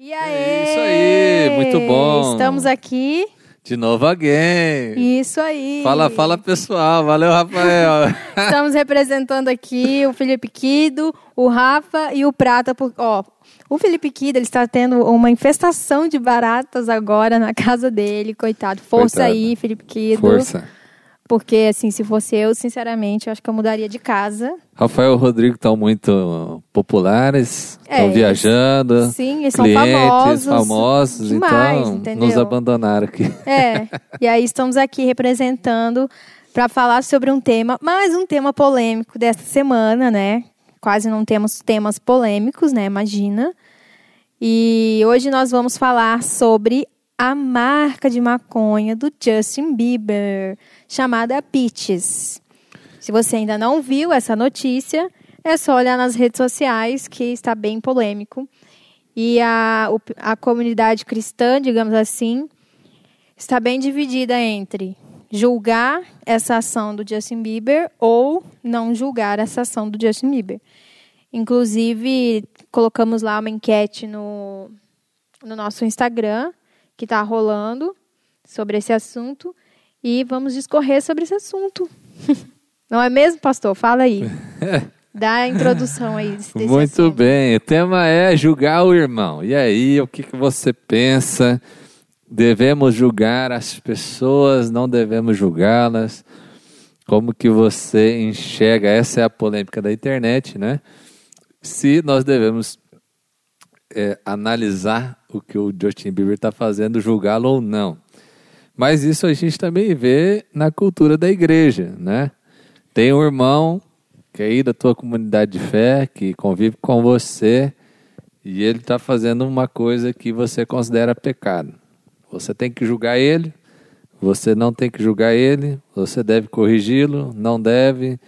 E aí? Isso aí, muito bom. Estamos aqui. De novo alguém. Isso aí. Fala, fala pessoal. Valeu, Rafael. Estamos representando aqui o Felipe Quido, o Rafa e o Prata. Por, ó, o Felipe Quido ele está tendo uma infestação de baratas agora na casa dele, coitado. Força Coitado. aí, Felipe Quido. Força. Porque, assim, se fosse eu, sinceramente, eu acho que eu mudaria de casa. Rafael e Rodrigo estão muito populares, É, estão viajando. Sim, eles são clientes famosos. famosos, demais, então entendeu? nos abandonaram aqui. É, e aí estamos aqui representando para falar sobre um tema, mais um tema polêmico desta semana, né? Quase não temos temas polêmicos, né? Imagina. E hoje nós vamos falar sobre a marca de maconha do Justin Bieber, chamada Peaches. Se você ainda não viu essa notícia, é só olhar nas redes sociais que está bem polêmico. E a, a comunidade cristã, digamos assim, está bem dividida entre julgar essa ação do Justin Bieber ou não julgar essa ação do Justin Bieber. Inclusive, colocamos lá uma enquete no, no nosso Instagram, que está rolando, sobre esse assunto, e vamos discorrer sobre esse assunto. Não é mesmo, pastor? Fala aí. Dá a introdução aí desse desse Muito assunto. bem, o tema é julgar o irmão. E aí, o que, que você pensa? Devemos julgar as pessoas, não devemos julgá-las? Como que você enxerga? Essa é a polêmica da internet, né? Se nós devemos é, analisar o que o Justin Bieber está fazendo, julgá-lo ou não. Mas isso a gente também vê na cultura da igreja, né? Tem um irmão que é aí da tua comunidade de fé, que convive com você, e ele está fazendo uma coisa que você considera pecado. Você tem que julgar ele, você não tem que julgar ele, você deve corrigi-lo, não deve.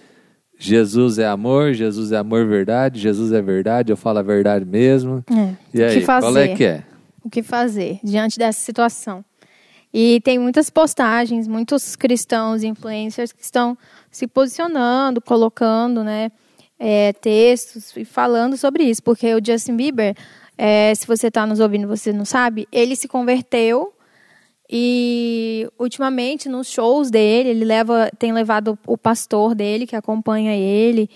Jesus é amor, Jesus é amor verdade, Jesus é verdade, eu falo a verdade mesmo. É. E aí, que fazer? qual é que é? O que fazer diante dessa situação. E tem muitas postagens, muitos cristãos, influencers que estão se posicionando, colocando né, é, textos e falando sobre isso. Porque o Justin Bieber, é, se você está nos ouvindo você não sabe, ele se converteu e ultimamente nos shows dele, ele leva, tem levado o pastor dele que acompanha ele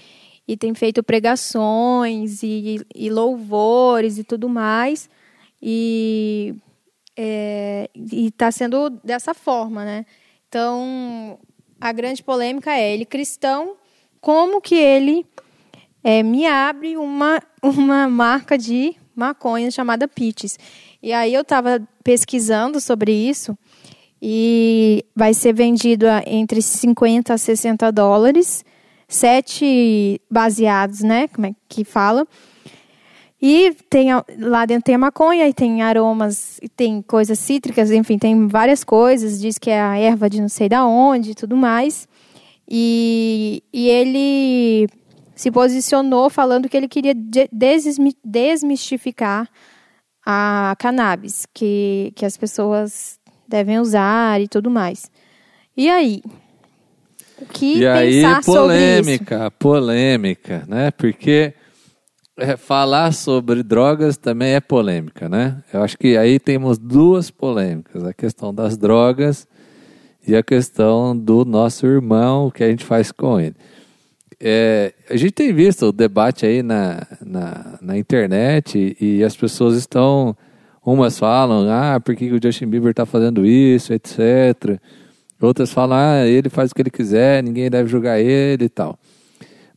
e tem feito pregações e, e louvores e tudo mais. E é, está sendo dessa forma, né? Então, a grande polêmica é ele cristão, como que ele é, me abre uma, uma marca de maconha chamada Peaches. E aí eu estava pesquisando sobre isso e vai ser vendido entre 50 a 60 dólares, sete baseados, né? Como é que fala? E tem lá dentro tem a maconha e tem aromas, e tem coisas cítricas, enfim, tem várias coisas. Diz que é a erva de não sei da onde e tudo mais. E, e ele se posicionou falando que ele queria de- desmi- desmistificar a cannabis, que, que as pessoas devem usar e tudo mais. E aí? O que E aí, pensar sobre isso? polêmica, polêmica, né? Porque é, falar sobre drogas também é polêmica, né? Eu acho que aí temos duas polêmicas: a questão das drogas e a questão do nosso irmão, o que a gente faz com ele. É, a gente tem visto o debate aí na, na, na internet e, e as pessoas estão. Umas falam, ah, por que o Justin Bieber está fazendo isso, etc. Outras falam, ah, ele faz o que ele quiser, ninguém deve julgar ele e tal.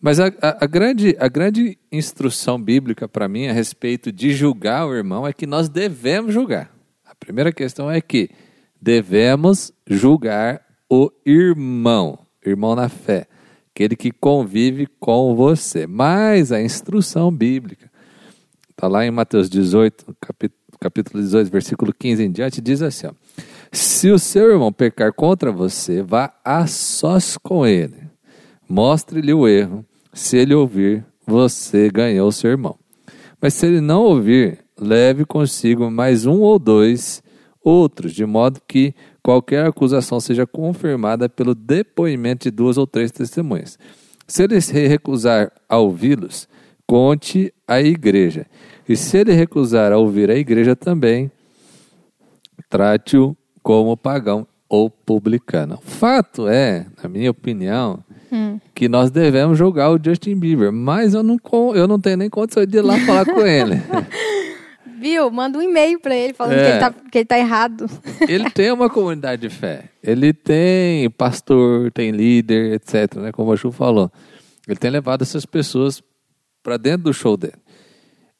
Mas a, a- a grande, a grande instrução bíblica para mim a respeito de julgar o irmão é que nós devemos julgar. A primeira questão é que devemos julgar o irmão, irmão na fé, aquele que convive com você. Mas a instrução bíblica, está lá em Mateus 18, capítulo, capítulo 18, versículo 15 em diante, diz assim: ó, Se o seu irmão pecar contra você, vá a sós com ele. Mostre-lhe o erro. Se ele ouvir, você ganhou seu irmão. Mas se ele não ouvir, leve consigo mais um ou dois outros, de modo que qualquer acusação seja confirmada pelo depoimento de duas ou três testemunhas. Se ele se recusar a ouvi-los, conte à igreja. E se ele recusar a ouvir a igreja também, trate-o como pagão ou publicano. Fato é, na minha opinião, hum. que nós devemos julgar o Justin Bieber, mas eu não, eu não tenho nem condição de ir lá falar com ele. Viu? Manda um e-mail para ele falando é. que, ele tá, que ele tá errado. Ele tem uma comunidade de fé. Ele tem pastor, tem líder, etc. Né? Como a Ju falou. Ele tem levado essas pessoas para dentro do show dele.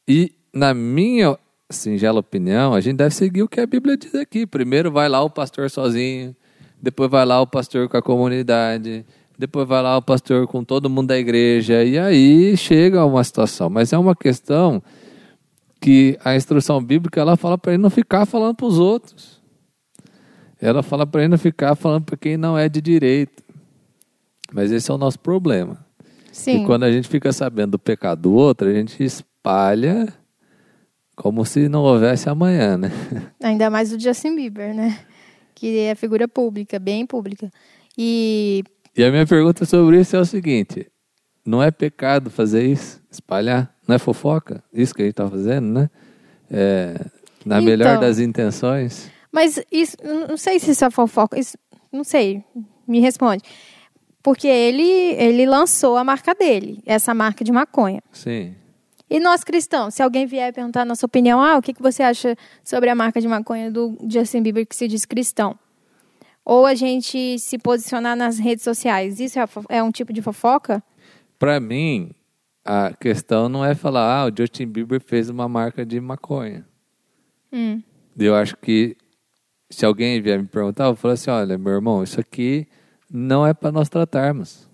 E, na minha singela opinião, a gente deve seguir o que a Bíblia diz aqui. Primeiro vai lá o pastor sozinho, depois vai lá o pastor com a comunidade, depois vai lá o pastor com todo mundo da igreja, e aí chega uma situação. Mas é uma questão que a instrução bíblica ela fala para ele não ficar falando para os outros. Ela fala para ele não ficar falando para quem não é de direito. Mas esse é o nosso problema. Sim. E quando a gente fica sabendo do pecado do outro, a gente espalha como se não houvesse amanhã, né? Ainda mais o Justin Bieber, né? Que é figura pública, bem pública. E... e a minha pergunta sobre isso é o seguinte: não é pecado fazer isso? Espalhar? Não é fofoca? Isso que a gente está fazendo, né? É, na então, melhor das intenções. Mas isso, não sei se isso é fofoca. Isso, não sei. Me responde. Porque ele, ele lançou a marca dele, essa marca de maconha. Sim. E nós cristãos, se alguém vier perguntar a nossa opinião, ah, o que, que você acha sobre a marca de maconha do Justin Bieber que se diz cristão? Ou a gente se posicionar nas redes sociais, isso é, é um tipo de fofoca? Para mim, a questão não é falar, ah, o Justin Bieber fez uma marca de maconha. Hum. Eu acho que se alguém vier me perguntar, eu vou falar assim, olha, meu irmão, isso aqui não é para nós tratarmos.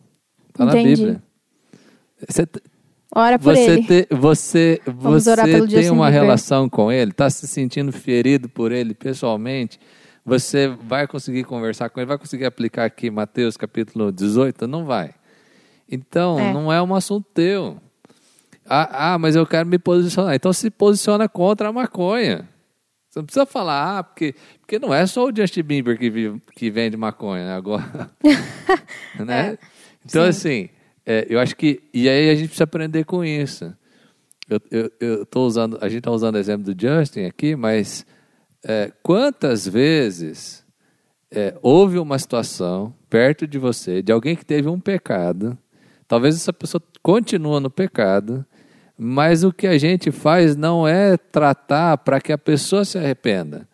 Está na Bíblia. Você, Ora por você ele. Te, você você tem Justin uma Bieber. relação com ele, está se sentindo ferido por ele pessoalmente, você vai conseguir conversar com ele, vai conseguir aplicar aqui Mateus capítulo 18? Não vai. Então, é. não é um assunto teu. Ah, ah, mas eu quero me posicionar. Então se posiciona contra a maconha. Você não precisa falar, ah, porque, porque não é só o Justin Bieber que, vive, que vende maconha né, agora. né? É, então, sim. assim, é, eu acho que. E aí a gente precisa aprender com isso. Eu, eu, eu usando, a gente está usando o exemplo do Justin aqui, mas é, quantas vezes é, houve uma situação perto de você, de alguém que teve um pecado, talvez essa pessoa continua no pecado, mas o que a gente faz não é tratar para que a pessoa se arrependa.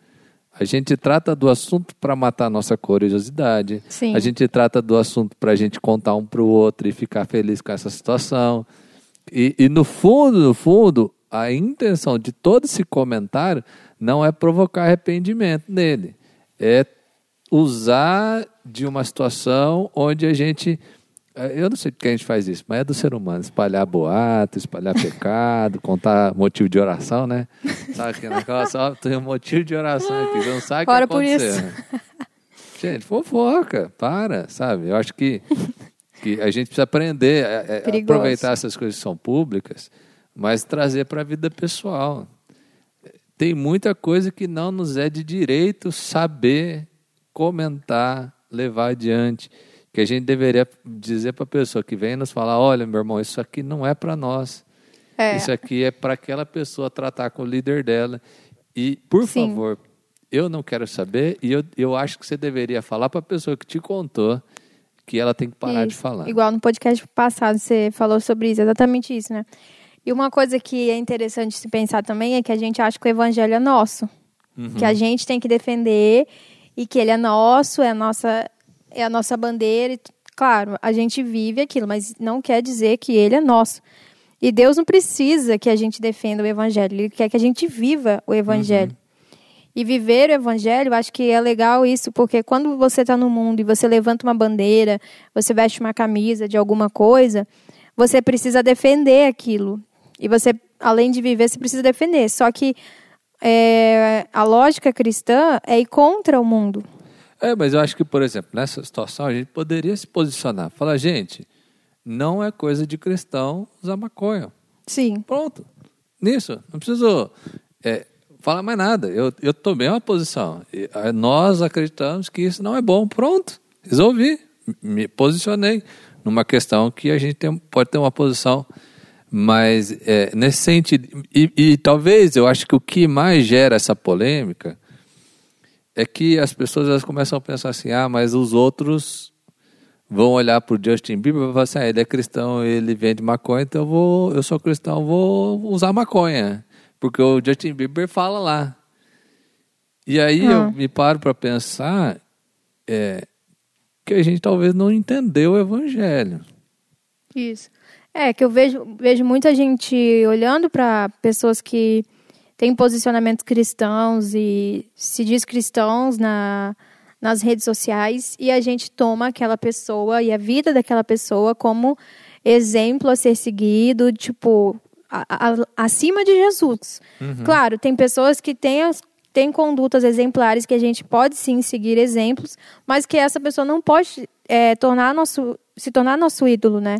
A gente trata do assunto para matar a nossa curiosidade. Sim. A gente trata do assunto para a gente contar um para o outro e ficar feliz com essa situação. E, e, no fundo, no fundo, a intenção de todo esse comentário não é provocar arrependimento nele. É usar de uma situação onde a gente é, eu não sei porque a gente faz isso, mas é do ser humano. Espalhar boato, espalhar pecado, contar motivo de oração, né? Sabe que naquela só tem um motivo de oração aqui, não sabe o que aconteceu. Né? Gente, fofoca, para, sabe? Eu acho que, que a gente precisa aprender, é, é, aproveitar essas coisas que são públicas, mas trazer para a vida pessoal. Tem muita coisa que não nos é de direito saber, comentar, levar adiante que a gente deveria dizer para a pessoa que vem nos falar: olha, meu irmão, isso aqui não é para nós. É. Isso aqui é para aquela pessoa tratar com o líder dela. E, por Sim. favor, eu não quero saber e eu, eu acho que você deveria falar para a pessoa que te contou que ela tem que parar isso. de falar. Igual no podcast passado você falou sobre isso, exatamente isso, né? E uma coisa que é interessante se pensar também é que a gente acha que o evangelho é nosso. Uhum. Que a gente tem que defender e que ele é nosso, é a nossa é a nossa bandeira. E, claro, a gente vive aquilo, mas não quer dizer que ele é nosso. E Deus não precisa que a gente defenda o evangelho, ele quer que a gente viva o evangelho. Uhum. E viver o evangelho, acho que é legal isso, porque quando você está no mundo e você levanta uma bandeira, você veste uma camisa de alguma coisa, você precisa defender aquilo. E você, além de viver, você precisa defender. Só que é, a lógica cristã é ir contra o mundo. É, mas eu acho que, por exemplo, nessa situação a gente poderia se posicionar. Falar, gente, não é coisa de cristão usar maconha. Sim. Pronto. Nisso. Não preciso é, falar mais nada. Eu, eu tomei uma posição. E, nós acreditamos que isso não é bom. Pronto. Resolvi. Me posicionei numa questão que a gente tem, pode ter uma posição Mas é, nesse sentido, e, e talvez eu acho que o que mais gera essa polêmica é que as pessoas elas começam a pensar assim: ah, mas os outros vão olhar para o Justin Bieber e vão falar assim: ah, ele é cristão, ele vende maconha, então eu, vou, eu sou cristão, vou usar maconha. Porque o Justin Bieber fala lá. E aí eu Hum. me paro para pensar é, que a gente talvez não entendeu o evangelho. Isso. É, que eu vejo, vejo muita gente olhando para pessoas que têm posicionamentos cristãos e se diz cristãos na, nas redes sociais e a gente toma aquela pessoa e a vida daquela pessoa como exemplo a ser seguido, tipo, a- a- acima de Jesus. Claro, tem pessoas que têm as tem condutas exemplares que a gente pode sim seguir exemplos, mas que essa pessoa não pode é, tornar nosso, se tornar nosso ídolo, né?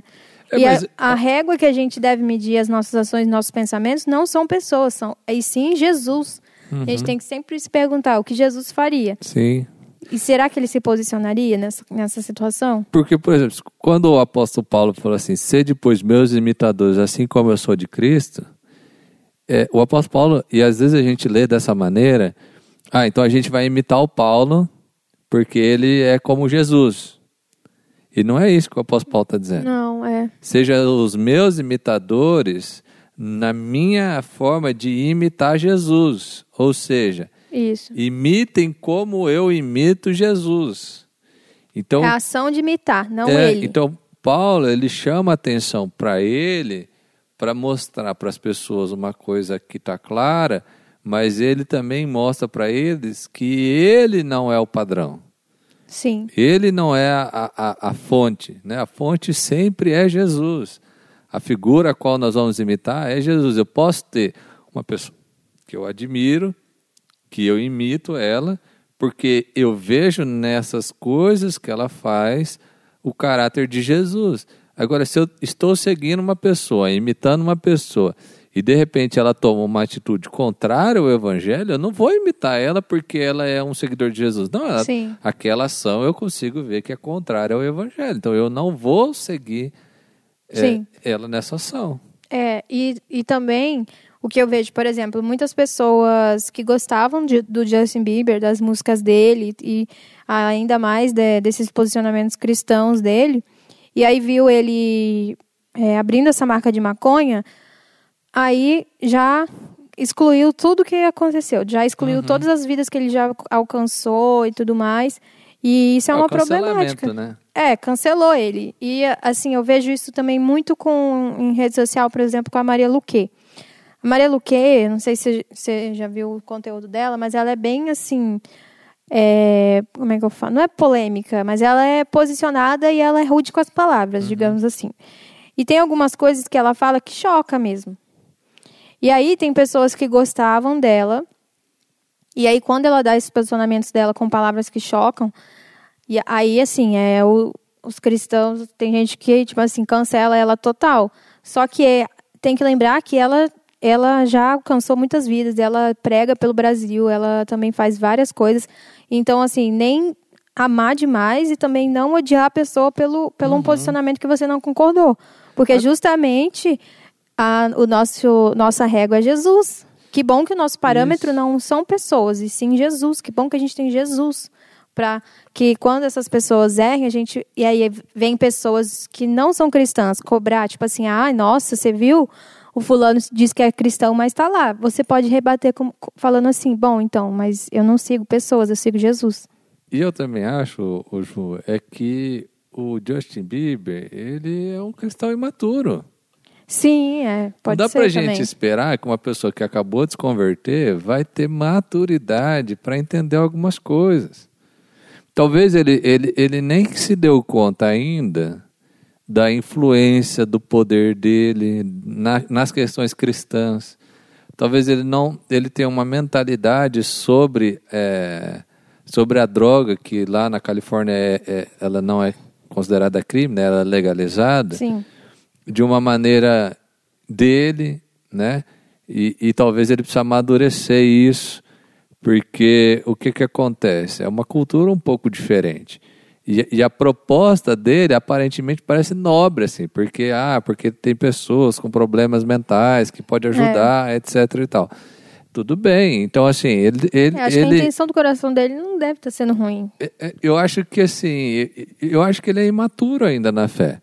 É, e a, mas- a régua que a gente deve medir as nossas ações, nossos pensamentos, não são pessoas, são e sim Jesus. A Uhum. gente tem que sempre se perguntar o que Jesus faria. Sim. E será que ele se posicionaria nessa, nessa situação? Porque, por exemplo, quando o apóstolo Paulo falou assim, sede, pois, meus imitadores, assim como eu sou de Cristo, é, o apóstolo Paulo, e às vezes a gente lê dessa maneira, ah, então a gente vai imitar o Paulo, porque ele é como Jesus. E não é isso que o apóstolo Paulo está dizendo. Não, é. Seja os meus imitadores na minha forma de imitar Jesus. Ou seja, Isso. imitem como eu imito Jesus. Então, É a ação de imitar, não é, ele. Então, Paulo, ele chama atenção para ele, para mostrar para as pessoas uma coisa que está clara, mas ele também mostra para eles que ele não é o padrão. Sim. Ele não é a, a, a fonte. Né? A fonte sempre é Jesus. A figura a qual nós vamos imitar é Jesus. Eu posso ter uma pessoa que eu admiro, que eu imito ela, porque eu vejo nessas coisas que ela faz o caráter de Jesus. Agora, se eu estou seguindo uma pessoa, imitando uma pessoa, e de repente ela toma uma atitude contrária ao evangelho, eu não vou imitar ela porque ela é um seguidor de Jesus. Não, ela, aquela ação eu consigo ver que é contrária ao evangelho. Então eu não vou seguir é, ela nessa ação. É, e, e também o que eu vejo, por exemplo, muitas pessoas que gostavam de- do Justin Bieber, das músicas dele e ainda mais de- desses posicionamentos cristãos dele, e aí viu ele é, abrindo essa marca de maconha, aí já excluiu tudo que aconteceu, já excluiu Uhum. todas as vidas que ele já alcançou e tudo mais. E isso é, o uma problemática. né? É, cancelou ele. E assim, eu vejo isso também muito com em rede social, por exemplo, com a Maria Luque. A Maria Luque, não sei se você já viu o conteúdo dela, mas ela é bem assim. é, como é que eu falo? Não é polêmica, mas ela é posicionada e ela é rude com as palavras, digamos assim. E tem algumas coisas que ela fala que choca mesmo. E aí tem pessoas que gostavam dela. E aí, quando ela dá esses posicionamentos dela com palavras que chocam, e aí, assim, é o- os cristãos, tem gente que, tipo assim, cancela ela total. Só que é- tem que lembrar que ela, ela já alcançou muitas vidas, ela prega pelo Brasil, ela também faz várias coisas. Então, assim, nem amar demais e também não odiar a pessoa pelo, pelo um posicionamento que você não concordou. Porque justamente a, o nosso, nossa régua é Jesus. Que bom que o nosso parâmetro Isso. não são pessoas, e sim Jesus. Que bom que a gente tem Jesus para que quando essas pessoas errem, a gente e aí vem pessoas que não são cristãs cobrar, tipo assim, ai, nossa, você viu? O fulano diz que é cristão, mas está lá. Você pode rebater com- falando assim, bom, então, mas eu não sigo pessoas, eu sigo Jesus. E eu também acho, Ju, é que o Justin Bieber, ele é um cristão imaturo. Sim, é, pode Não dá ser pra também. gente esperar que uma pessoa que acabou de se converter vai ter maturidade para entender algumas coisas. Talvez ele, ele, ele nem se deu conta ainda da influência do poder dele na- nas questões cristãs. Talvez ele não ele tenha uma mentalidade sobre é, sobre a droga que lá na Califórnia é, é- ela não é considerada crime, né? ela é legalizada Sim, de uma maneira dele, né? E, e talvez ele precise amadurecer isso, porque o que, que acontece? É uma cultura um pouco diferente. E, e, a proposta dele aparentemente parece nobre, assim, porque, ah, porque tem pessoas com problemas mentais que pode ajudar, é. etc e tal. Tudo bem, então assim, ele... ele eu acho ele, que a intenção do coração dele não deve estar sendo ruim. É, é, eu acho que assim, eu acho que ele é imaturo ainda na fé.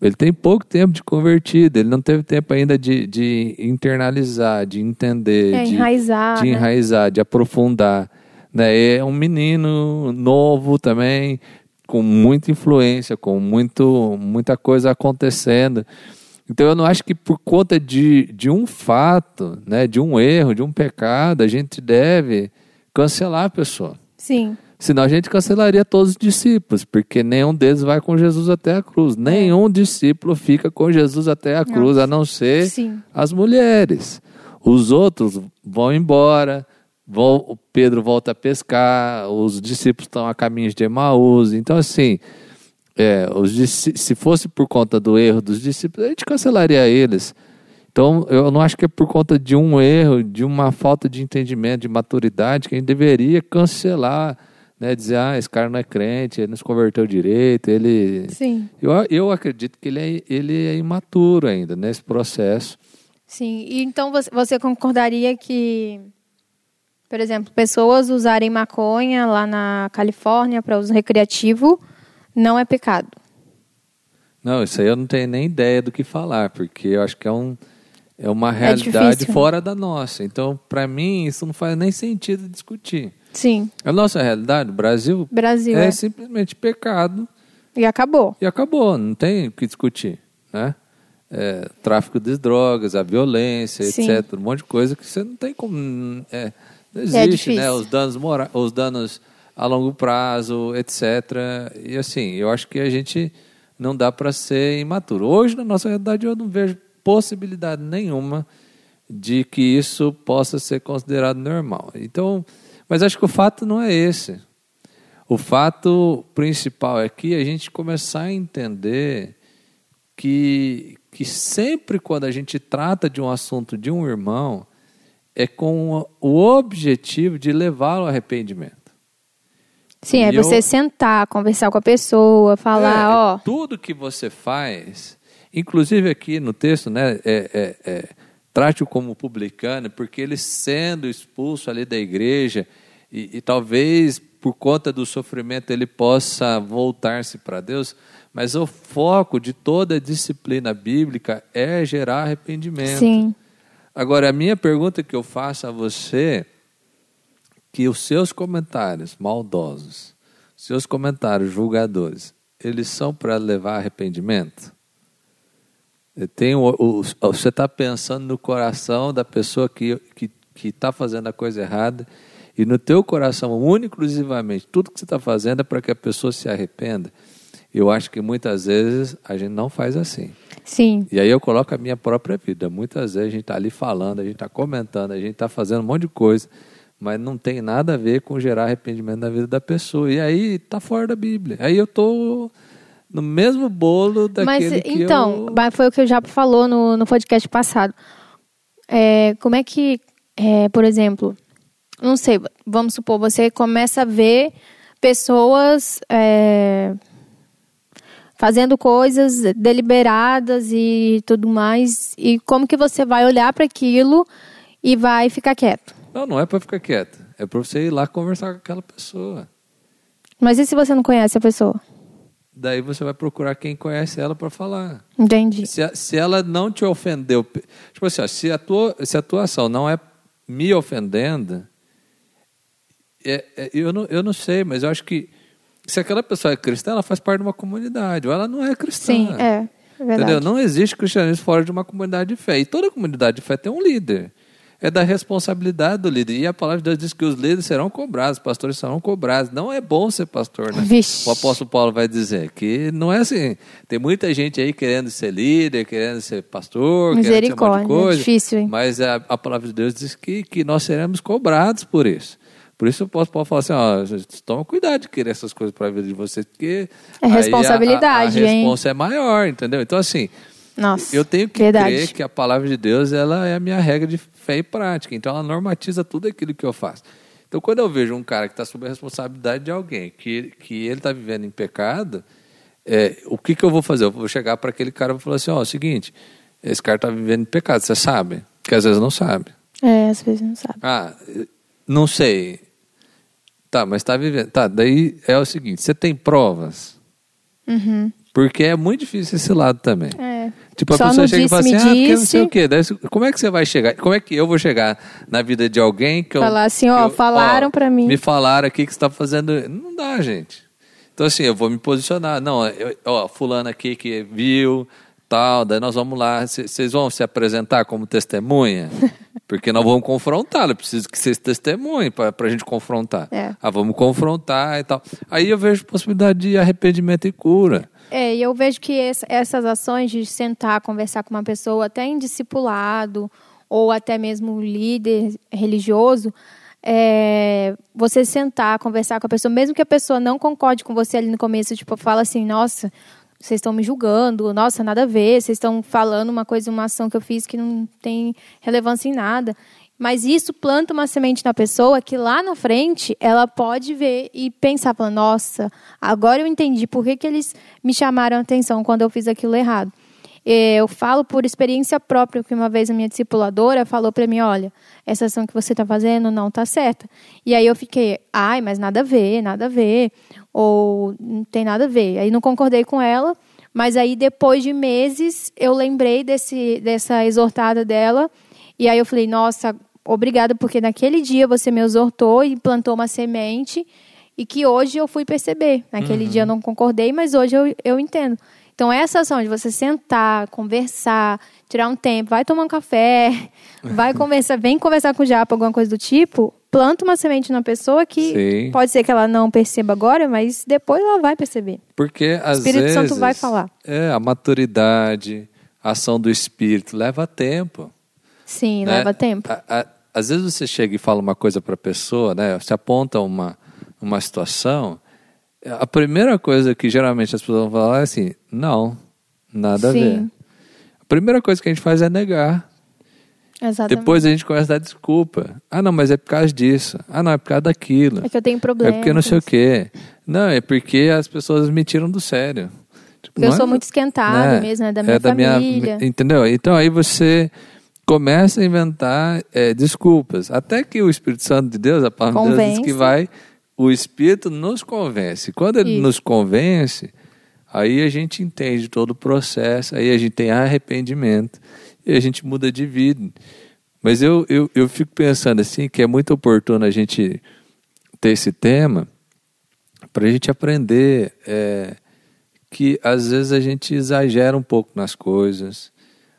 Ele tem pouco tempo de convertido, ele não teve tempo ainda de, de internalizar, de entender, é, de enraizar, de, né? enraizar, de aprofundar. Né? É um menino novo também, com muita influência, com muito, muita coisa acontecendo. Então eu não acho que por conta de, de um fato, né, de um erro, de um pecado, a gente deve cancelar a pessoa. Sim. Senão a gente cancelaria todos os discípulos, porque nenhum deles vai com Jesus até a cruz. É. Nenhum discípulo fica com Jesus até a cruz, Nossa. a não ser Sim. as mulheres. Os outros vão embora, vão, o Pedro volta a pescar, os discípulos estão a caminhos de Emaús. Então, assim, é, os, se fosse por conta do erro dos discípulos, a gente cancelaria eles. Então, eu não acho que é por conta de um erro, de uma falta de entendimento, de maturidade, que a gente deveria cancelar né, dizer, ah, esse cara não é crente, ele não se converteu direito, ele... Sim. Eu, eu acredito que ele é, ele é imaturo ainda nesse processo. Sim, e então você, você concordaria que, por exemplo, pessoas usarem maconha lá na Califórnia para uso recreativo não é pecado? Não, isso aí eu não tenho nem ideia do que falar, porque eu acho que é um... É uma é realidade é fora da nossa. Então, para mim, isso não faz nem sentido discutir. Sim. A nossa realidade, o Brasil, Brasil é, é, simplesmente pecado. E acabou. E acabou, não tem o que discutir. Né? É, tráfico de drogas, a violência, Sim. etc. Um monte de coisa que você não tem como. É, não é existe, né? Os danos, mora os danos a longo prazo, etc. E assim, eu acho que a gente não dá para ser imaturo. Hoje, na nossa realidade, eu não vejo possibilidade nenhuma de que isso possa ser considerado normal. Então, mas acho que o fato não é esse. O fato principal é que a gente começar a entender que, que sempre quando a gente trata de um assunto de um irmão, é com o objetivo de levá-lo ao arrependimento. Sim, é você sentar, conversar com a pessoa, falar, é, ó. Tudo que você faz, inclusive aqui no texto, né, é, é, é trate-o como publicano, porque ele sendo expulso ali da igreja, e, e talvez por conta do sofrimento ele possa voltar-se para Deus, mas o foco de toda a disciplina bíblica é gerar arrependimento. Sim. Agora, a minha pergunta que eu faço a você, que os seus comentários maldosos, seus comentários julgadores, eles são para levar arrependimento? Tem o, o, você está pensando no coração da pessoa que que está fazendo a coisa errada e no teu coração, único exclusivamente, tudo que você está fazendo é para que a pessoa se arrependa. Eu acho que muitas vezes a gente não faz assim. Sim. E aí eu coloco a minha própria vida. Muitas vezes a gente está ali falando, a gente está comentando, a gente está fazendo um monte de coisa, mas não tem nada a ver com gerar arrependimento na vida da pessoa. E aí está fora da Bíblia. Aí eu estou no mesmo bolo daquele Mas, que então, eu... foi o que o Japo falou no, no podcast passado. É, como é que, é, por exemplo, não sei, vamos supor, você começa a ver pessoas é, fazendo coisas deliberadas e tudo mais, e como que você vai olhar para aquilo e vai ficar quieto? Não, não é para ficar quieto, é para você ir lá conversar com aquela pessoa. Mas e se você não conhece a pessoa? Daí você vai procurar quem conhece ela para falar. Entendi. Se, se ela não te ofendeu, tipo assim, ó, se, a tua, se a tua ação não é me ofendendo, é, é, eu, não, eu não sei, mas eu acho que se aquela pessoa é cristã, ela faz parte de uma comunidade, ou ela não é cristã. Sim, é. é verdade. Entendeu? Não existe cristianismo fora de uma comunidade de fé. E toda comunidade de fé tem um líder é da responsabilidade do líder. E a palavra de Deus diz que os líderes serão cobrados, os pastores serão cobrados. Não é bom ser pastor, né? Vixe. O apóstolo Paulo vai dizer que não é assim. Tem muita gente aí querendo ser líder, querendo ser pastor, querendo ser um monte de coisa. É difícil, hein? Mas a, a palavra de Deus diz que, que nós seremos cobrados por isso. Por isso eu posso, posso falar assim, ó, toma cuidado de querer essas coisas para a vida de vocês, porque é responsabilidade, a, a, a responsa é maior, entendeu? Então assim, nossa, eu tenho que verdade. crer que a palavra de Deus ela é a minha regra de fé e prática. Então ela normatiza tudo aquilo que eu faço. Então, quando eu vejo um cara que está sob a responsabilidade de alguém, que, que ele está vivendo em pecado, é, o que, que eu vou fazer? Eu vou chegar para aquele cara e vou falar assim: ó, é o seguinte, esse cara está vivendo em pecado, você sabe? Que às vezes não sabe. É, às vezes não sabe. Ah, não sei. Tá, mas está vivendo. Tá, daí é o seguinte: você tem provas? Uhum. Porque é muito difícil esse lado também. É. Tipo, a Só pessoa no chega e fala assim, ah, porque não sei disse. o quê. Daí, como é que você vai chegar? Como é que eu vou chegar na vida de alguém que eu... Falar assim, ó, eu- falaram pra mim. Me falaram aqui que você está fazendo... Não dá, gente. Então, assim, eu vou me posicionar. Não, eu, ó, fulano aqui que viu, tal, daí nós vamos lá. Vocês vão se apresentar como testemunha? Porque nós vamos confrontar. Eu preciso que vocês testemunhem para a gente confrontar. É. Ah, vamos confrontar e tal. Aí eu vejo possibilidade de arrependimento e cura. É, e eu vejo que essa- essas ações de sentar, conversar com uma pessoa, até em discipulado, ou até mesmo líder religioso, é, você sentar, conversar com a pessoa, mesmo que a pessoa não concorde com você ali no começo, tipo, fala assim, nossa, vocês estão me julgando, nossa, nada a ver, vocês estão falando uma coisa, uma ação que eu fiz que não tem relevância em nada. Mas isso planta uma semente na pessoa que lá na frente ela pode ver e pensar, falando, nossa, agora eu entendi por que, que eles me chamaram a atenção quando eu fiz aquilo errado. Eh, Eu falo por experiência própria, que uma vez a minha discipuladora falou para mim, olha, essa ação que você está fazendo não está certa. E aí eu fiquei, ai, mas nada a ver, nada a ver, ou não tem nada a ver. Aí não concordei com ela, mas aí depois de meses eu lembrei desse, dessa exortada dela, e aí eu falei, nossa, obrigada, porque naquele dia você me exortou e plantou uma semente, e que hoje eu fui perceber. Naquele dia eu não concordei, mas hoje eu, eu entendo. Então, essa ação de você sentar, conversar, tirar um tempo, vai tomar um café, vai conversar, vem conversar com o Japa, alguma coisa do tipo, planta uma semente na pessoa que Sim. pode ser que ela não perceba agora, mas depois ela vai perceber. Porque às Espírito vezes Santo vai falar. É, a maturidade, a ação do espírito leva tempo. Sim, né? leva tempo. A- a- às vezes você chega e fala uma coisa para a pessoa, né? Você aponta uma uma situação, a primeira coisa que geralmente as pessoas vão falar é assim: "Não, nada a Sim. ver". A primeira coisa que a gente faz é negar. Exatamente. Depois a gente começa a dar desculpa. Ah, não, mas é por causa disso. Ah, não, é por causa daquilo. É que eu tenho problema. É porque não sei o quê. Não, é porque as pessoas me tiram do sério. Tipo, Eu não sou é- muito esquentado né? mesmo, é da minha família. entendeu? Então aí você começa a inventar é, desculpas. Até que o Espírito Santo de Deus, a palavra de Deus diz que Convence. vai, o Espírito nos convence. Quando ele Isso. nos convence, aí a gente entende todo o processo, aí a gente tem arrependimento e a gente muda de vida. Mas eu, eu, eu fico pensando assim que é muito oportuno a gente ter esse tema para a gente aprender é, que às vezes a gente exagera um pouco nas coisas.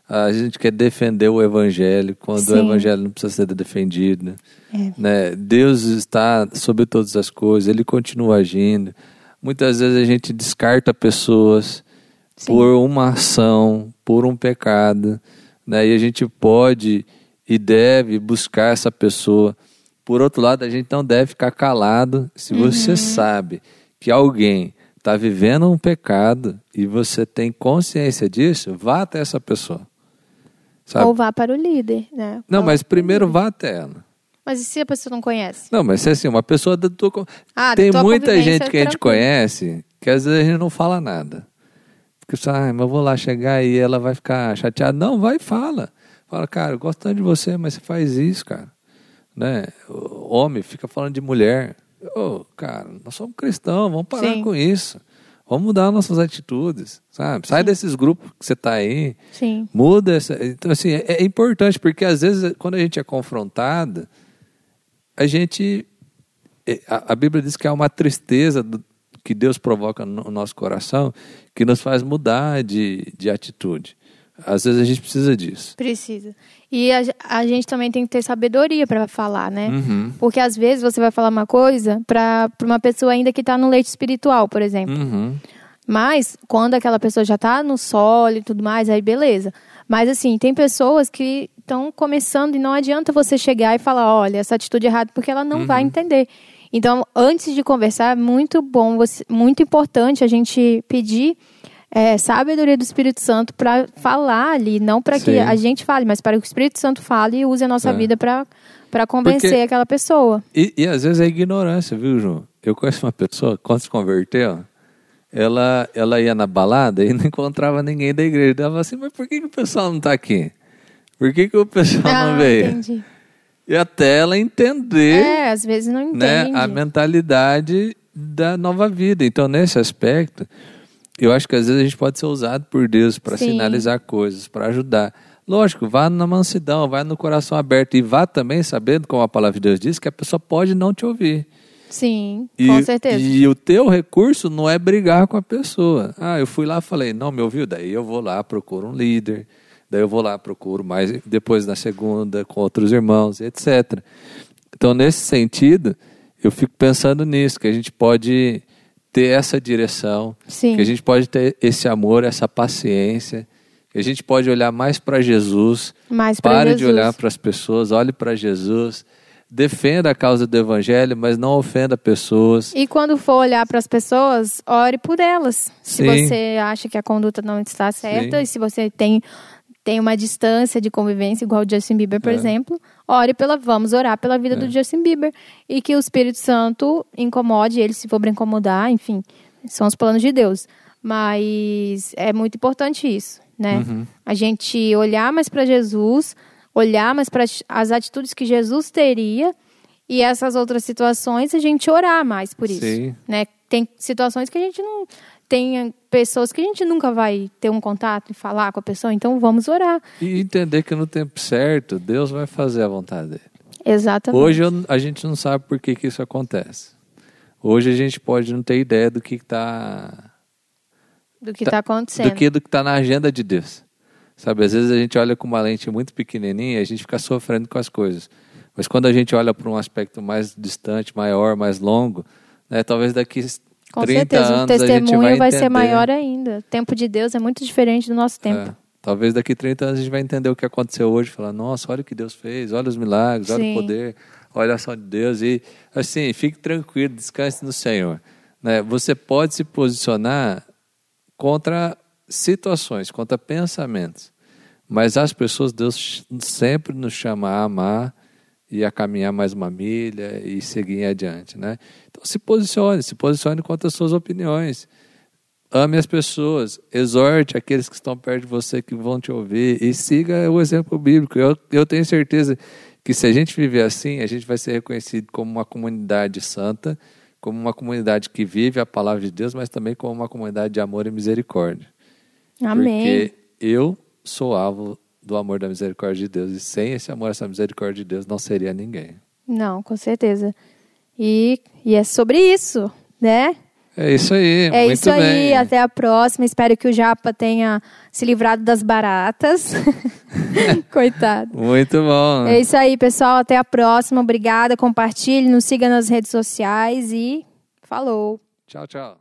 A gente quer defender o evangelho quando o Sim. evangelho não precisa ser defendido. É. Né? Deus está sobre todas as coisas, Ele continua agindo. Muitas vezes a gente descarta pessoas Sim. por uma ação, por um pecado, né? e a gente pode e deve buscar essa pessoa. Por outro lado, a gente não deve ficar calado se Uhum. você sabe que alguém está vivendo um pecado e você tem consciência disso, vá até essa pessoa. Sabe? Ou vá para o líder, né? Não, mas primeiro vá até ela. Mas e se a pessoa não conhece? Não, mas se assim, uma pessoa da tua. Ah, da Tem tua muita gente que a gente tranquilo. conhece que às vezes a gente não fala nada. Porque você, ah, mas eu vou lá chegar e ela vai ficar chateada. Não, vai e fala. Fala, cara, eu gosto tanto de você, mas você faz isso, cara. Né? O homem fica falando de mulher. Ô, cara, nós somos cristãos, vamos parar Sim. com isso. Vamos mudar nossas atitudes, sabe? Sai desses grupos que você está aí. Sim. Muda essa. Então, assim, é, é importante, porque às vezes, quando a gente é confrontado, a gente. é, A, a Bíblia diz que há uma tristeza do- que Deus provoca no nosso coração que nos faz mudar de, de atitude. Às vezes a gente precisa disso. Precisa. E a, a gente também tem que ter sabedoria para falar, né? Uhum. Porque às vezes você vai falar uma coisa para uma pessoa ainda que está no leite espiritual, por exemplo. Uhum. Mas quando aquela pessoa já está no solo e tudo mais, aí beleza. Mas assim, tem pessoas que estão começando e não adianta você chegar e falar, olha, essa atitude é errada, porque ela não vai entender. Então, antes de conversar, é muito bom, você- muito importante a gente pedir é, sabedoria do Espírito Santo para falar ali, não para que a gente fale, mas para que o Espírito Santo fale e use a nossa É. vida para Para convencer Porque- aquela pessoa. E, e às vezes é ignorância, viu, João? Eu conheço uma pessoa, quando se converteu, ela, ela ia na balada e não encontrava ninguém da igreja. Ela falava assim, mas por que, que o pessoal não está aqui? Por que, que o pessoal ah, não veio? entendi. E até ela entender É, às vezes não né, entende. a mentalidade da nova vida. Então, nesse aspecto, eu acho que às vezes a gente pode ser usado por Deus para sinalizar coisas, para ajudar. Lógico, vá na mansidão, vá no coração aberto e vá também sabendo, como a palavra de Deus diz, que a pessoa pode não te ouvir. Sim, E, com certeza. E o teu recurso não é brigar com a pessoa. Ah, eu fui lá e falei, não me ouviu? Daí eu vou lá, procuro um líder. Daí eu vou lá, procuro mais, depois na segunda, com outros irmãos, etc. Então, nesse sentido, eu fico pensando nisso, que a gente pode ter essa direção, Sim. que a gente pode ter esse amor, essa paciência, que a gente pode olhar mais para Jesus, Mais pare de Jesus. olhar para as pessoas, olhe para Jesus, defenda a causa do evangelho, mas não ofenda pessoas. E quando for olhar para as pessoas, ore por elas. Se Sim. você acha que a conduta não está certa Sim. e se você tem, tem uma distância de convivência, igual o Justin Bieber, por É. exemplo, ore pela. Vamos orar pela vida do Justin Bieber. E que o Espírito Santo incomode ele, se for para incomodar, enfim. São os planos de Deus. Mas é muito importante isso, né? Uhum. A gente olhar mais para Jesus, olhar mais para as atitudes que Jesus teria e essas outras situações a gente orar mais por isso, Sim. né? Tem situações que a gente não tem pessoas que a gente nunca vai ter um contato e falar com a pessoa, então vamos orar. E entender que no tempo certo, Deus vai fazer a vontade dele. Exatamente. Hoje eu- a gente não sabe por que, que isso acontece. Hoje a gente pode não ter ideia do que está do que tá- está acontecendo. do que do está na agenda de Deus. Sabe, às vezes a gente olha com uma lente muito pequenininha e a gente fica sofrendo com as coisas. Mas quando a gente olha para um aspecto mais distante, maior, mais longo, né, talvez daqui Com 30 certeza, o anos gente testemunho vai, vai, ser maior ainda. O tempo de Deus é muito diferente do nosso tempo. É, talvez daqui 30 anos a gente vai entender o que aconteceu hoje, falar, nossa, olha o que Deus fez, olha os milagres, olha Sim. o poder, olha a ação de Deus. E assim, fique tranquilo, descanse no Senhor. Né? Você pode se posicionar contra situações, contra pensamentos. Mas as pessoas, Deus sempre nos chama a amar e a caminhar mais uma milha e seguir adiante, né? Então se posicione, se posicione contra as suas opiniões. Ame as pessoas, exorte aqueles que estão perto de você que vão te ouvir e siga o exemplo bíblico. Eu, eu tenho certeza que se a gente viver assim, a gente vai ser reconhecido como uma comunidade santa, como uma comunidade que vive a palavra de Deus, mas também como uma comunidade de amor e misericórdia. Amém. Porque eu sou alvo do amor da misericórdia de Deus e sem esse amor, essa misericórdia de Deus, não seria ninguém. Não, com certeza. E, e é sobre isso, né? É isso aí, É isso aí, bem. até a próxima. Espero que o Japa tenha se livrado das baratas. Coitado. Muito bom. É isso aí, pessoal. Até a próxima. Obrigada. Compartilhe, nos siga nas redes sociais e falou. Tchau, tchau.